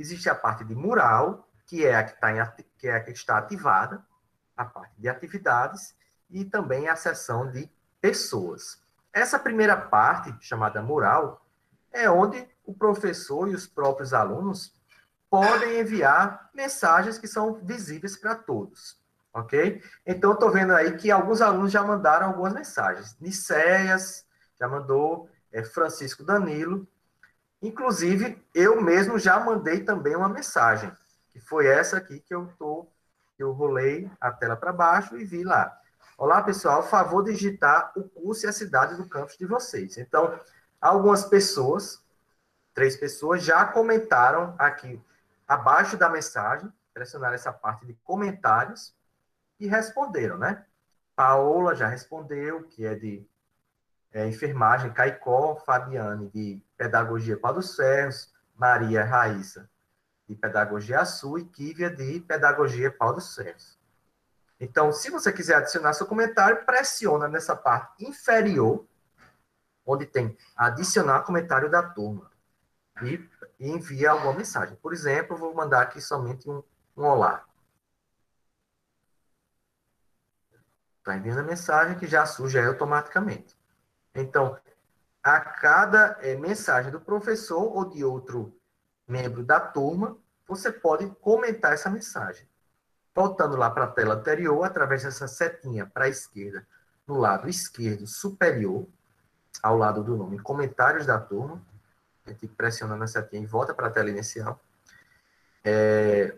Existe a parte de mural, que é a que, tá em, que, é a que está ativada, a parte de atividades, e também a seção de pessoas. Essa primeira parte, chamada mural, é onde o professor e os próprios alunos podem enviar mensagens que são visíveis para todos, ok? Então, estou vendo aí que alguns alunos já mandaram algumas mensagens. Nicéias já mandou, é, Francisco Danilo. Inclusive, eu mesmo já mandei também uma mensagem, que foi essa aqui que eu tô, eu rolei a tela para baixo e vi lá. Olá, pessoal, favor digitar o curso e a cidade do campus de vocês. Então, algumas pessoas, três pessoas, já comentaram aqui abaixo da mensagem, pressionaram essa parte de comentários e responderam, né? Paola já respondeu, que é de é, enfermagem, Caicó, Fabiane, de pedagogia Pau dos Ferros, Maria Raíssa, de pedagogia Sul e Kívia, de pedagogia Pau dos Ferros. Então, se você quiser adicionar seu comentário, pressiona nessa parte inferior, onde tem adicionar comentário da turma. E, envia alguma mensagem. Por exemplo, vou mandar aqui somente um, um olá. Está enviando a mensagem que já surge automaticamente. Então, a cada é, mensagem do professor ou de outro membro da turma, você pode comentar essa mensagem. Voltando lá para a tela anterior, através dessa setinha para a esquerda, no lado esquerdo superior, ao lado do nome Comentários da Turma, a gente pressiona na setinha e volta para a tela inicial. É,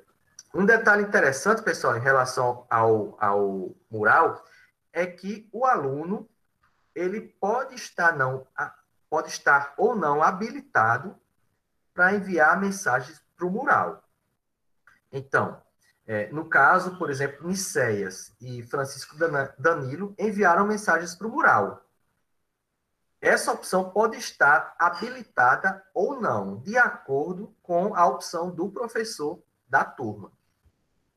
um detalhe interessante, pessoal, em relação ao, ao mural, é que o aluno ele pode estar não pode estar ou não habilitado para enviar mensagens para o mural. Então, é, no caso, por exemplo, Nicéias e Francisco Danilo enviaram mensagens para o mural. Essa opção pode estar habilitada ou não, de acordo com a opção do professor da turma.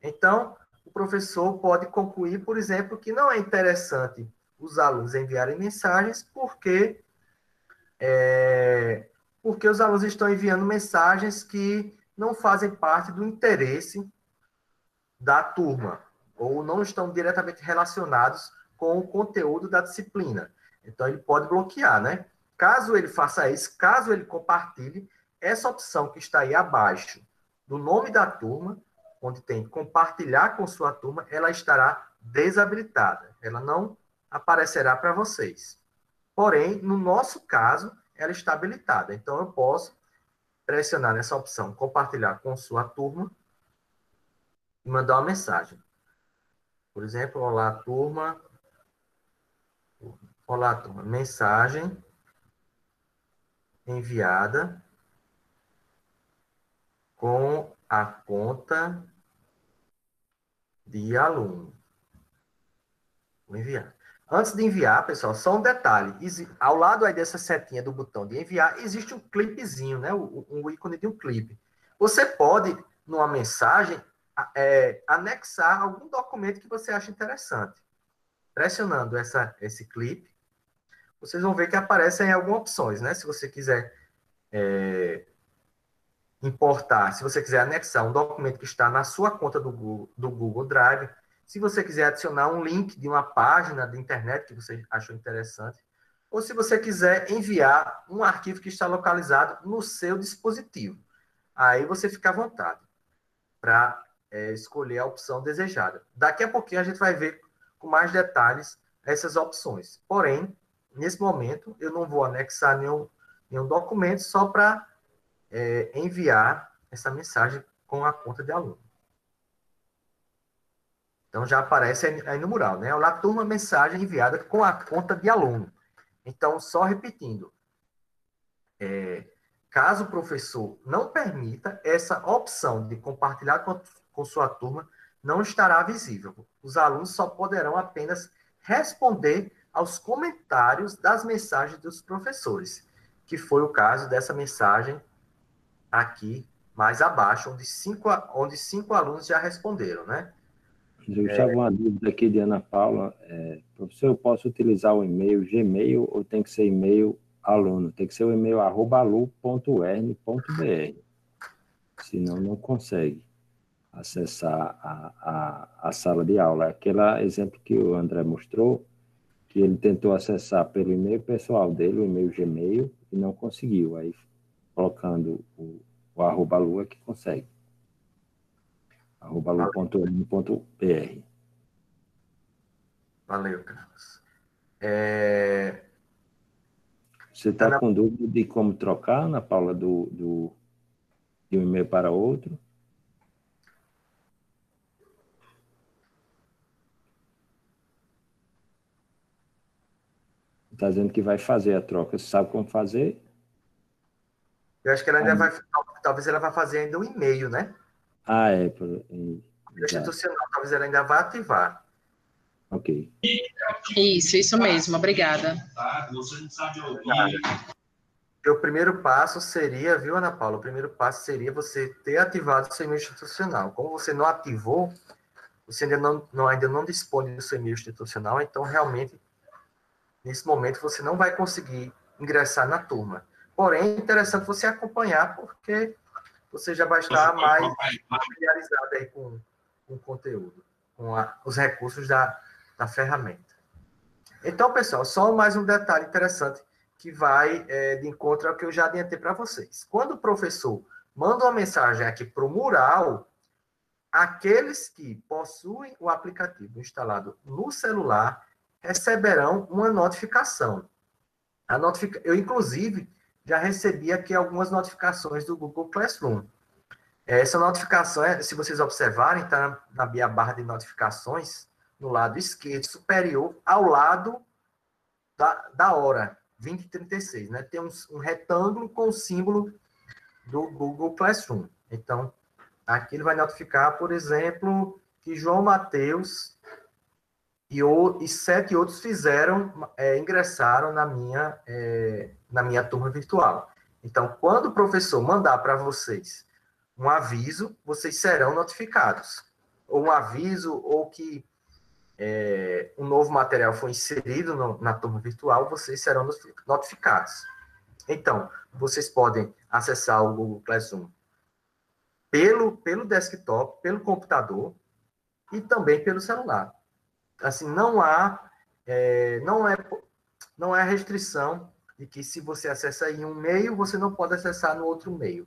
Então, o professor pode concluir, por exemplo, que não é interessante os alunos enviarem mensagens, porque, é, porque os alunos estão enviando mensagens que não fazem parte do interesse da turma, ou não estão diretamente relacionados com o conteúdo da disciplina. Então, ele pode bloquear, né? Caso ele faça isso, caso ele compartilhe, essa opção que está aí abaixo do nome da turma, onde tem compartilhar com sua turma, ela estará desabilitada. Ela não aparecerá para vocês. Porém, no nosso caso, ela está habilitada. Então, eu posso pressionar nessa opção compartilhar com sua turma e mandar uma mensagem. Por exemplo, olá, turma. Olá, turma. Mensagem enviada com a conta de aluno. Vou enviar. Antes de enviar, pessoal, só um detalhe. Ao lado aí dessa setinha do botão de enviar, existe um clipezinho, né? Um, ícone de um clipe. Você pode, numa mensagem, é, anexar algum documento que você acha interessante. Pressionando essa, esse clipe, vocês vão ver que aparecem algumas opções, né? Se você quiser é, importar, se você quiser anexar um documento que está na sua conta do Google, do Google Drive, se você quiser adicionar um link de uma página de internet que você achou interessante, ou se você quiser enviar um arquivo que está localizado no seu dispositivo. Aí você fica à vontade para é, escolher a opção desejada. Daqui a pouquinho a gente vai ver com mais detalhes essas opções. Porém, nesse momento, eu não vou anexar nenhum, nenhum documento só para é, enviar essa mensagem com a conta de aluno. Então já aparece aí no mural, né? Olá, turma, mensagem enviada com a conta de aluno. Então, só repetindo, é, caso o professor não permita, essa opção de compartilhar com, com sua turma não estará visível. Os alunos só poderão apenas responder aos comentários das mensagens dos professores, que foi o caso dessa mensagem aqui mais abaixo, onde cinco, onde cinco alunos já responderam, né? Eu estava é... uma dúvida aqui de Ana Paula. É, professor, eu posso utilizar o e-mail Gmail ou tem que ser e-mail aluno? Tem que ser o e-mail arroba alu.ern.br. senão não consegue acessar a, a, a sala de aula. Aquele exemplo que o André mostrou, que ele tentou acessar pelo e-mail pessoal dele, o e-mail Gmail, e não conseguiu. Aí, colocando o, o arroba lua que consegue. Arroba. Valeu, Carlos. É... Você está na... com dúvida de como trocar, na Paula, do, do, de um e-mail para outro? Está dizendo que vai fazer a troca. Você sabe como fazer? Eu acho que ela ainda vai. Talvez ela vá fazer ainda um e-mail, né? Ah, é. Institucional, talvez ela ainda vá ativar. Ok. Isso, isso mesmo. Obrigada. O primeiro passo seria, viu, Ana Paula? O primeiro passo seria você ter ativado o seu e-mail institucional. Como você não ativou, você ainda não, não, ainda não dispõe do seu e-mail institucional, então realmente nesse momento você não vai conseguir ingressar na turma. Porém, é interessante você acompanhar, porque você já vai estar mais familiarizado aí com, com o conteúdo, com a, os recursos da, da ferramenta. Então, pessoal, só mais um detalhe interessante que vai é, de encontro ao que eu já adiantei para vocês. Quando o professor manda uma mensagem aqui para o mural, aqueles que possuem o aplicativo instalado no celular receberão uma notificação. A notific... Eu, inclusive, já recebi aqui algumas notificações do Google Classroom. Essa notificação, é, se vocês observarem, está na minha barra de notificações, no lado esquerdo superior, ao lado da, da hora, 2036. Né? Tem um, um retângulo com o símbolo do Google Classroom. Então, aqui ele vai notificar, por exemplo, que João Mateus e, o, e sete outros fizeram, é, ingressaram na minha, é, na minha turma virtual. Então, quando o professor mandar para vocês um aviso, vocês serão notificados. Ou um aviso, ou que é, um novo material foi inserido no, na turma virtual, vocês serão notificados. Então, vocês podem acessar o Google Classroom pelo, pelo desktop, pelo computador e também pelo celular assim, não há, é, não é, não é restrição de que se você acessa em um meio, você não pode acessar no outro meio.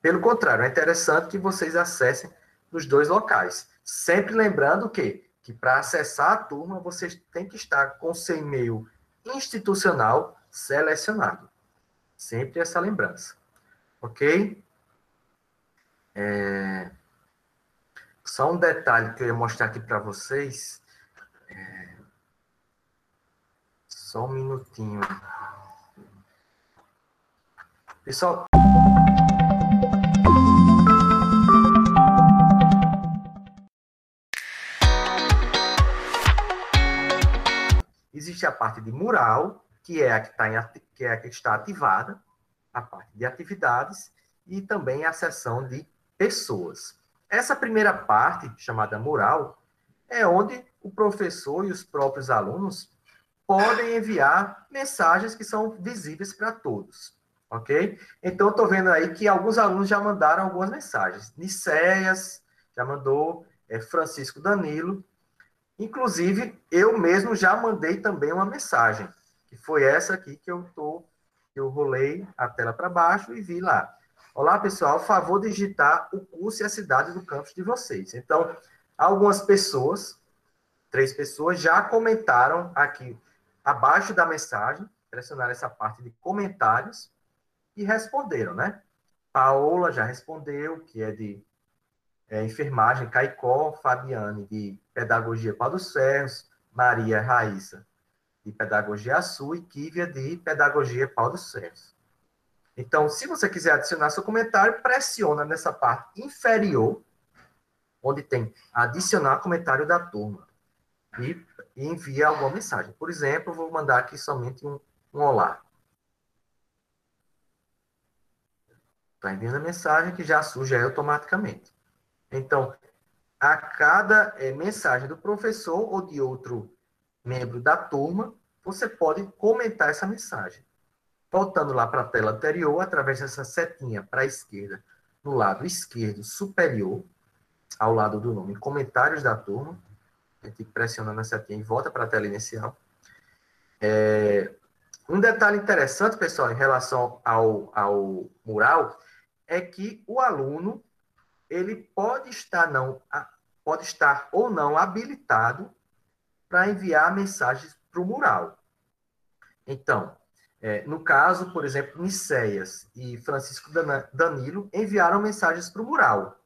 Pelo contrário, é interessante que vocês acessem nos dois locais. Sempre lembrando que, que para acessar a turma, vocês têm que estar com seu e-mail institucional selecionado. Sempre essa lembrança. Ok? É... Só um detalhe que eu ia mostrar aqui para vocês Só um minutinho. Pessoal. Existe a parte de mural, que é a que, tá em, que, é a que está ativada, a parte de atividades, e também a seção de pessoas. Essa primeira parte, chamada mural, é onde o professor e os próprios alunos podem enviar mensagens que são visíveis para todos, ok? Então, estou vendo aí que alguns alunos já mandaram algumas mensagens. Nicéias já mandou, é, Francisco Danilo. Inclusive, eu mesmo já mandei também uma mensagem, que foi essa aqui que eu tô, eu rolei a tela para baixo e vi lá. Olá, pessoal, favor digitar o curso e a cidade do campus de vocês. Então, algumas pessoas, três pessoas, já comentaram aqui abaixo da mensagem, pressionaram essa parte de comentários e responderam, né? Paola já respondeu, que é de é, enfermagem, Caicó, Fabiane, de pedagogia Pau dos Ferros, Maria Raíssa, de pedagogia Sul e Kívia, de pedagogia Pau dos Ferros. Então, se você quiser adicionar seu comentário, pressiona nessa parte inferior, onde tem adicionar comentário da turma. E e envia alguma mensagem. Por exemplo, vou mandar aqui somente um, um olá. Está enviando a mensagem que já surge automaticamente. Então, a cada é, mensagem do professor ou de outro membro da turma, você pode comentar essa mensagem. Voltando lá para a tela anterior, através dessa setinha para a esquerda, no lado esquerdo superior, ao lado do nome Comentários da Turma. A gente pressiona na setinha e volta para a tela inicial. É, um detalhe interessante, pessoal, em relação ao, ao mural, é que o aluno ele pode estar não pode estar ou não habilitado para enviar mensagens para o mural. Então, é, no caso, por exemplo, Niceias e Francisco Danilo enviaram mensagens para o mural.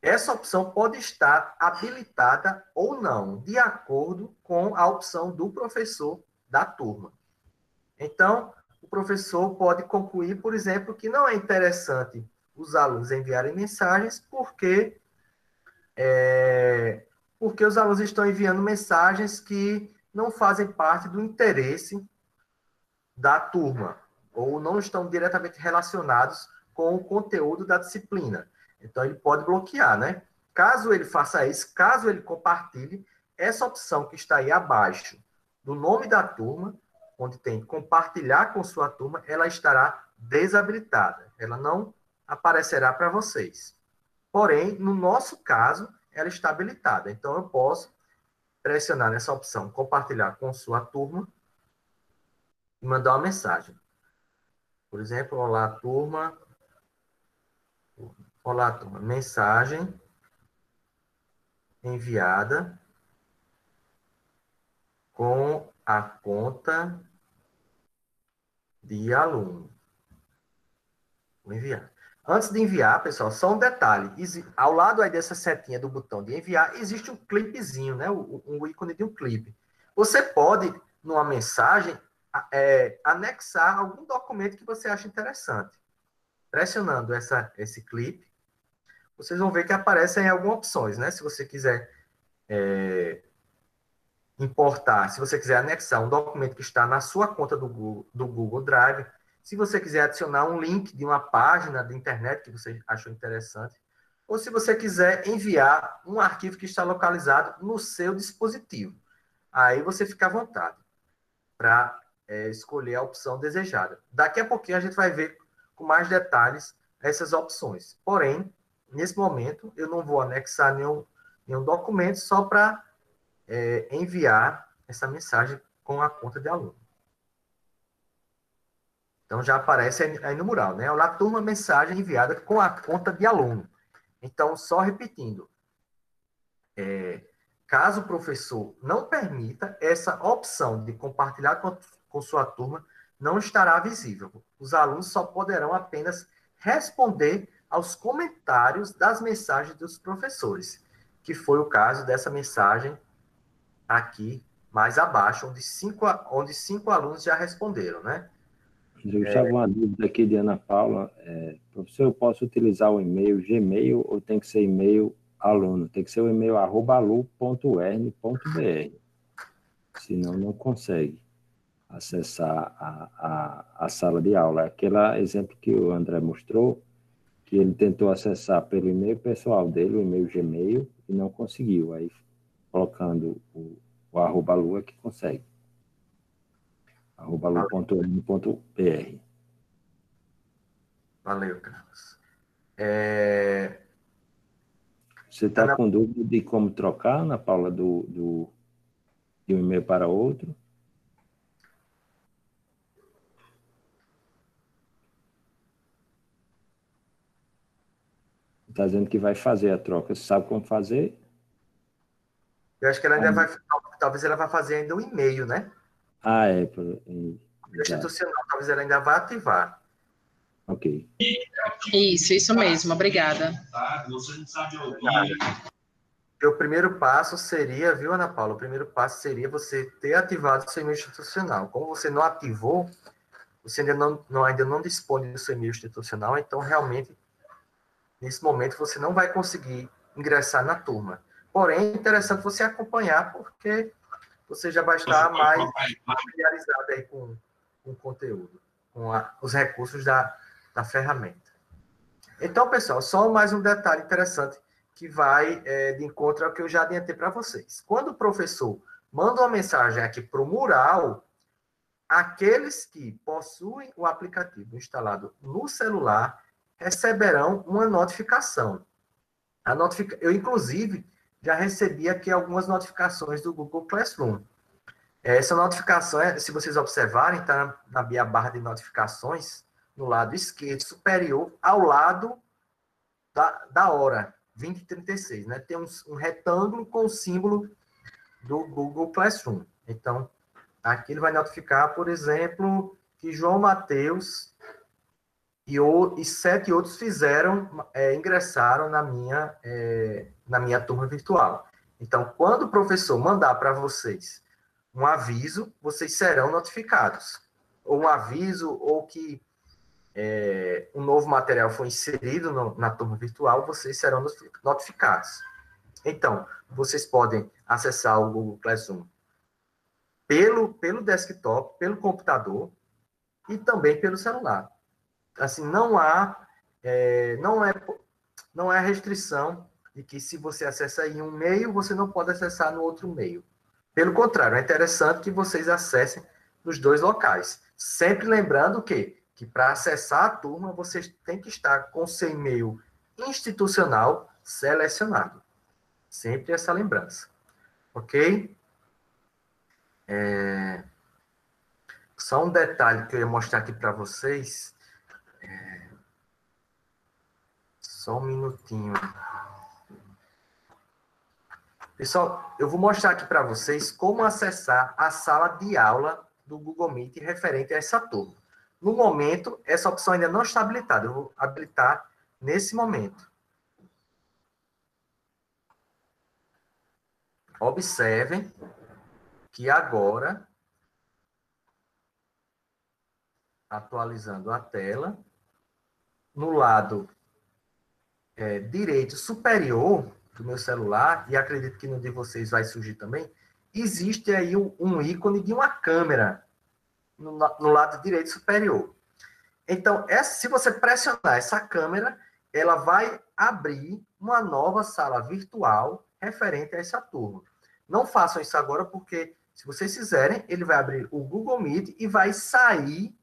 Essa opção pode estar habilitada ou não, de acordo com a opção do professor da turma. Então, o professor pode concluir, por exemplo, que não é interessante os alunos enviarem mensagens porque é, porque os alunos estão enviando mensagens que não fazem parte do interesse da turma ou não estão diretamente relacionados com o conteúdo da disciplina. Então ele pode bloquear, né? Caso ele faça isso, caso ele compartilhe essa opção que está aí abaixo do nome da turma, onde tem compartilhar com sua turma, ela estará desabilitada. Ela não aparecerá para vocês. Porém, no nosso caso, ela está habilitada. Então, eu posso pressionar nessa opção compartilhar com sua turma e mandar uma mensagem. Por exemplo, olá, turma. Olá, turma. Mensagem enviada com a conta de aluno. Vou enviar. Antes de enviar, pessoal, só um detalhe. Ao lado aí dessa setinha do botão de enviar, existe um clipezinho, né? Um ícone de um clipe. Você pode, numa mensagem, é, anexar algum documento que você acha interessante. Pressionando essa, esse clipe, vocês vão ver que aparecem algumas opções, né? Se você quiser é, importar, se você quiser anexar um documento que está na sua conta do Google, do Google Drive, se você quiser adicionar um link de uma página da internet que você achou interessante, ou se você quiser enviar um arquivo que está localizado no seu dispositivo. Aí você fica à vontade para é, escolher a opção desejada. Daqui a pouquinho a gente vai ver com mais detalhes essas opções. Porém, nesse momento, eu não vou anexar nenhum, nenhum documento só para é, enviar essa mensagem com a conta de aluno. Então, já aparece aí no mural, né? Olá, turma, mensagem enviada com a conta de aluno. Então, só repetindo, é, caso o professor não permita, essa opção de compartilhar com, com sua turma não estará visível. Os alunos só poderão apenas responder aos comentários das mensagens dos professores, que foi o caso dessa mensagem aqui mais abaixo, onde cinco, onde cinco alunos já responderam, né? Eu estava é... uma dúvida aqui de Ana Paula. É, professor, eu posso utilizar o e-mail Gmail ou tem que ser e-mail aluno? Tem que ser o e-mail arroba alu.ern.br. Senão não consegue acessar a, a, a sala de aula. Aquele exemplo que o André mostrou, que ele tentou acessar pelo e-mail pessoal dele, o e-mail Gmail, e não conseguiu. Aí colocando o, o arroba lua que consegue. arroba lua.m.br. Valeu, Carlos. É... Você está com dúvida de como trocar, Ana Paula, do, do, de um e-mail para outro? Está dizendo que vai fazer a troca. Você sabe como fazer? Eu acho que ela ainda vai, talvez ela vá fazer ainda um e-mail, né? Ah, é. Institucional, talvez ela ainda vá ativar. Ok. Isso, isso mesmo, obrigada. O primeiro passo seria, viu, Ana Paula? O primeiro passo seria você ter ativado o seu e-mail institucional. Como você não ativou, você ainda não, não, ainda não dispõe do seu e-mail institucional, então realmente, nesse momento, você não vai conseguir ingressar na turma. Porém, é interessante você acompanhar, porque você já vai estar mais familiarizado aí com, com o conteúdo, com a, os recursos da, da ferramenta. Então, pessoal, só mais um detalhe interessante que vai é, de encontro ao que eu já adiantei para vocês. Quando o professor manda uma mensagem aqui para o mural, aqueles que possuem o aplicativo instalado no celular, receberão uma notificação. A notific... Eu, inclusive, já recebi aqui algumas notificações do Google Classroom. Essa notificação, é, se vocês observarem, está na minha barra de notificações, no lado esquerdo superior, ao lado da, da hora, 2036. Né? Tem um, um retângulo com o símbolo do Google Classroom. Então, aqui ele vai notificar, por exemplo, que João Mateus e, o, e sete outros fizeram, é, ingressaram na minha, é, na minha turma virtual. Então, quando o professor mandar para vocês um aviso, vocês serão notificados. Ou um aviso, ou que é, um novo material foi inserido no, na turma virtual, vocês serão notificados. Então, vocês podem acessar o Google Classroom pelo, pelo desktop, pelo computador e também pelo celular assim, não há, é, não é, não é restrição de que se você acessa em um meio, você não pode acessar no outro meio. Pelo contrário, é interessante que vocês acessem nos dois locais. Sempre lembrando que, que para acessar a turma, vocês têm que estar com seu e-mail institucional selecionado. Sempre essa lembrança. Ok? É... Só um detalhe que eu ia mostrar aqui para vocês. Só um minutinho. Pessoal, eu vou mostrar aqui para vocês como acessar a sala de aula do Google Meet referente a essa turma. No momento, essa opção ainda não está habilitada. Eu vou habilitar nesse momento. Observem que agora, atualizando a tela, no lado é, direito superior do meu celular, e acredito que no de vocês vai surgir também, existe aí um, ícone de uma câmera no, no lado direito superior. Então, essa, se você pressionar essa câmera, ela vai abrir uma nova sala virtual referente a essa turma. Não façam isso agora, porque se vocês fizerem, ele vai abrir o Google Meet e vai sair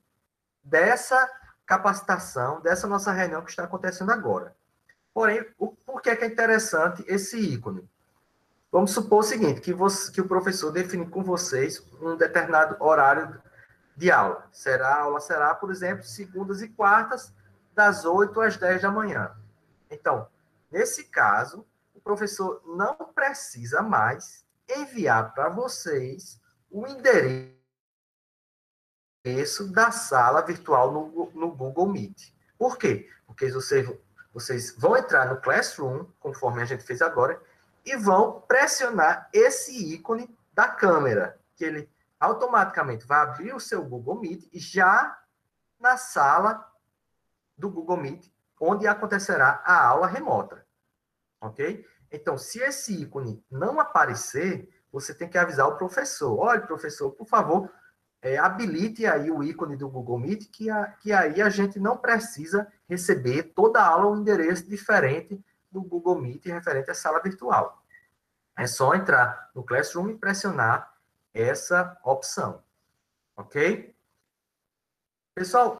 dessa capacitação, dessa nossa reunião que está acontecendo agora. Porém, o, por que é, que é interessante esse ícone? Vamos supor o seguinte, que, você, que o professor define com vocês um determinado horário de aula. Será, a aula será, por exemplo, segundas e quartas, das 8 às 10 da manhã. Então, nesse caso, o professor não precisa mais enviar para vocês o endereço da sala virtual no, no Google Meet. Por quê? Porque vocês vocês vão entrar no Classroom, conforme a gente fez agora, e vão pressionar esse ícone da câmera, que ele automaticamente vai abrir o seu Google Meet já na sala do Google Meet, onde acontecerá a aula remota. Ok? Então, se esse ícone não aparecer, você tem que avisar o professor. Olha, professor, por favor, é, habilite aí o ícone do Google Meet, que, a, que aí a gente não precisa receber toda a aula um endereço diferente do Google Meet referente à sala virtual. É só entrar no Classroom e pressionar essa opção. Ok? Pessoal,